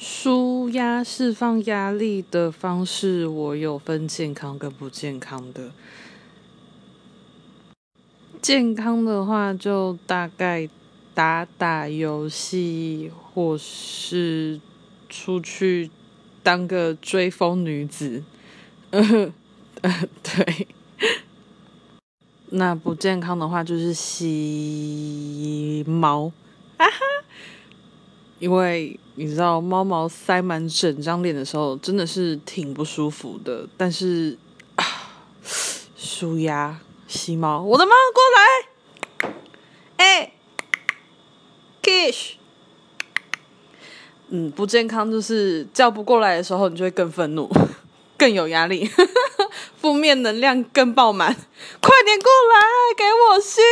舒压释放压力的方式，我有分健康跟不健康的。健康的话，就大概打打游戏，或是出去当个追风女子。呃，对。那不健康的话，就是洗毛，因为你知道，猫毛塞满整张脸的时候，真的是挺不舒服的。但是啊，舒压。吸猫，我的猫过来！哎，Kish，嗯，不健康就是叫不过来的时候，你就会更愤怒，更有压力，负面能量更爆满，快点过来给我吸！